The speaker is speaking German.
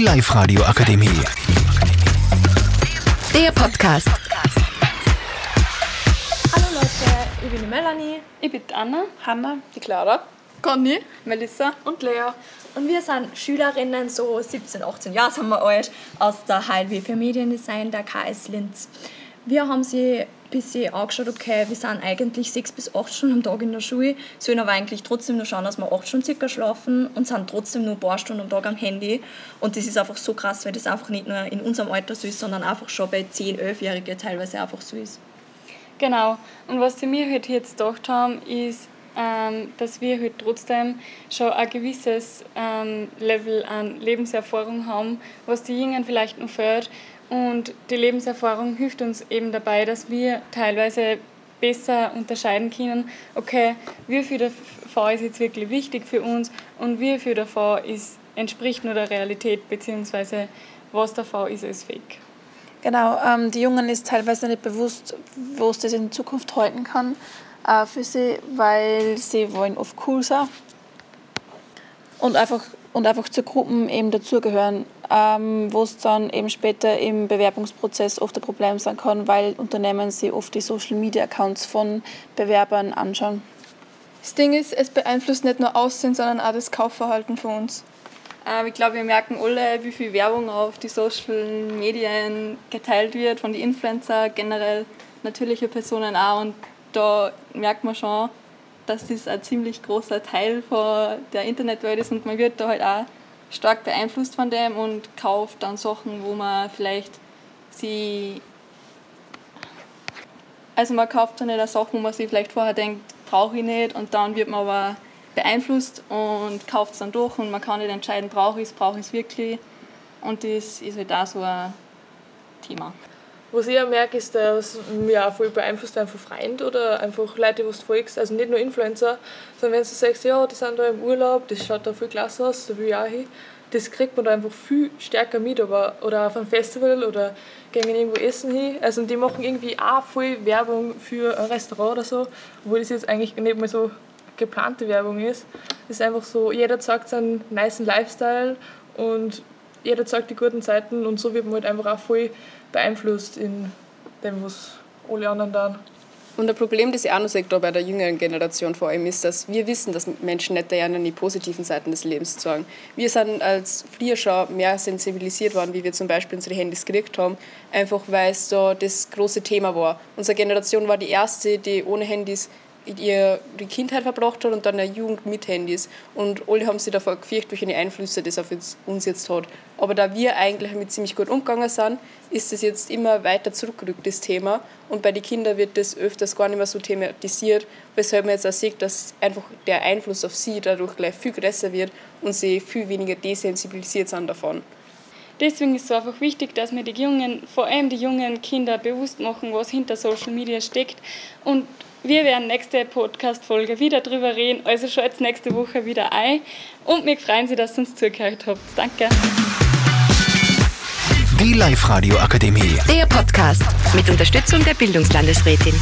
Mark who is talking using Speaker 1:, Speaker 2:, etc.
Speaker 1: Die Live-Radio Akademie.
Speaker 2: Der Podcast.
Speaker 3: Hallo Leute, ich bin die Melanie
Speaker 4: Ich bin die Anna.
Speaker 3: Hanna
Speaker 4: Die Clara.
Speaker 3: Conny
Speaker 4: Melissa.
Speaker 3: und Lea.
Speaker 5: Und wir sind Schülerinnen, so 17, 18 Jahre sind wir alt, aus der HLW für Mediendesign der KS Linz. Wir haben sie ein bisschen angeschaut, okay, wir sind eigentlich sechs bis acht Stunden am Tag in der Schule, sollen aber eigentlich trotzdem nur schauen, dass wir acht Stunden circa schlafen und sind trotzdem nur ein paar Stunden am Tag am Handy. Und das ist einfach so krass, weil das einfach nicht nur in unserem Alter so ist, sondern einfach schon bei 10, 11-Jährigen teilweise einfach so ist.
Speaker 4: Genau. Und was sie mir heute jetzt gedacht haben, ist, ähm, dass wir heute trotzdem schon ein gewisses ähm, Level an Lebenserfahrung haben, was die Jungen vielleicht noch fehlt. Und die Lebenserfahrung hilft uns eben dabei, dass wir teilweise besser unterscheiden können, okay, wie viel davon ist jetzt wirklich wichtig für uns und wie viel davon ist, entspricht nur der Realität, beziehungsweise was davon ist als Fake.
Speaker 3: Genau, ähm, die Jungen ist teilweise nicht bewusst, wo es das in Zukunft halten kann äh, für sie, weil sie wollen oft cool sein und einfach, und einfach zu Gruppen eben dazugehören, ähm, wo es dann eben später im Bewerbungsprozess oft ein Problem sein kann, weil Unternehmen sich oft die Social-Media-Accounts von Bewerbern anschauen.
Speaker 6: Das Ding ist, es beeinflusst nicht nur Aussehen, sondern auch das Kaufverhalten von uns.
Speaker 7: Ähm, ich glaube, wir merken alle, wie viel Werbung auf die Social Medien geteilt wird, von den Influencer, generell natürliche Personen auch. Und da merkt man schon, dass das ein ziemlich großer Teil von der Internetwelt ist und man wird da halt auch stark beeinflusst von dem und kauft dann Sachen, wo man vielleicht sie also man kauft dann nicht eine Sache, wo man sich vielleicht vorher denkt, brauche ich nicht und dann wird man aber beeinflusst und kauft es dann durch und man kann nicht entscheiden, brauche ich es, brauche ich es wirklich und das ist halt auch so ein Thema.
Speaker 8: Was ich auch merke, ist, dass mich auch voll beeinflusst einfach Freund oder einfach Leute, die du folgst. Also nicht nur Influencer, sondern wenn du sagst, ja, die sind da im Urlaub, das schaut da voll klasse aus, da will ich auch hin. Das kriegt man da einfach viel stärker mit, aber, oder auf einem Festival oder gehen irgendwo essen hin. Also die machen irgendwie auch voll Werbung für ein Restaurant oder so, obwohl das jetzt eigentlich nicht mal so geplante Werbung ist. Es ist einfach so, jeder zeigt seinen niceen Lifestyle und jeder zeigt die guten Seiten und so wird man halt einfach auch voll beeinflusst in dem, was alle anderen tun.
Speaker 9: Und ein Problem, das ich auch noch sehe, bei der jüngeren Generation vor allem, ist, dass wir wissen, dass Menschen nicht gerne die positiven Seiten des Lebens zeigen. Wir sind als früher mehr sensibilisiert worden, wie wir zum Beispiel unsere Handys gekriegt haben, einfach weil es da das große Thema war. Unsere Generation war die erste, die ohne Handys ihre Kindheit verbracht hat und dann eine Jugend mit Handys. Und alle haben sich davor gefürchtet, welche Einflüsse das auf uns jetzt hat. Aber da wir eigentlich damit ziemlich gut umgegangen sind, ist es jetzt immer weiter zurückgerückt, das Thema. Und bei den Kindern wird das öfters gar nicht mehr so thematisiert, weshalb man jetzt auch sieht, dass einfach der Einfluss auf sie dadurch gleich viel größer wird und sie viel weniger desensibilisiert sind davon.
Speaker 4: Deswegen ist es einfach wichtig, dass wir die jungen, vor allem die jungen Kinder bewusst machen, was hinter Social Media steckt. Und wir werden nächste Podcast-Folge wieder drüber reden, also schaut nächste Woche wieder ein. Und wir freuen Sie, dass ihr uns zugehört habt. Danke.
Speaker 1: Die Live-Radio Akademie.
Speaker 2: Der Podcast mit Unterstützung der Bildungslandesrätin.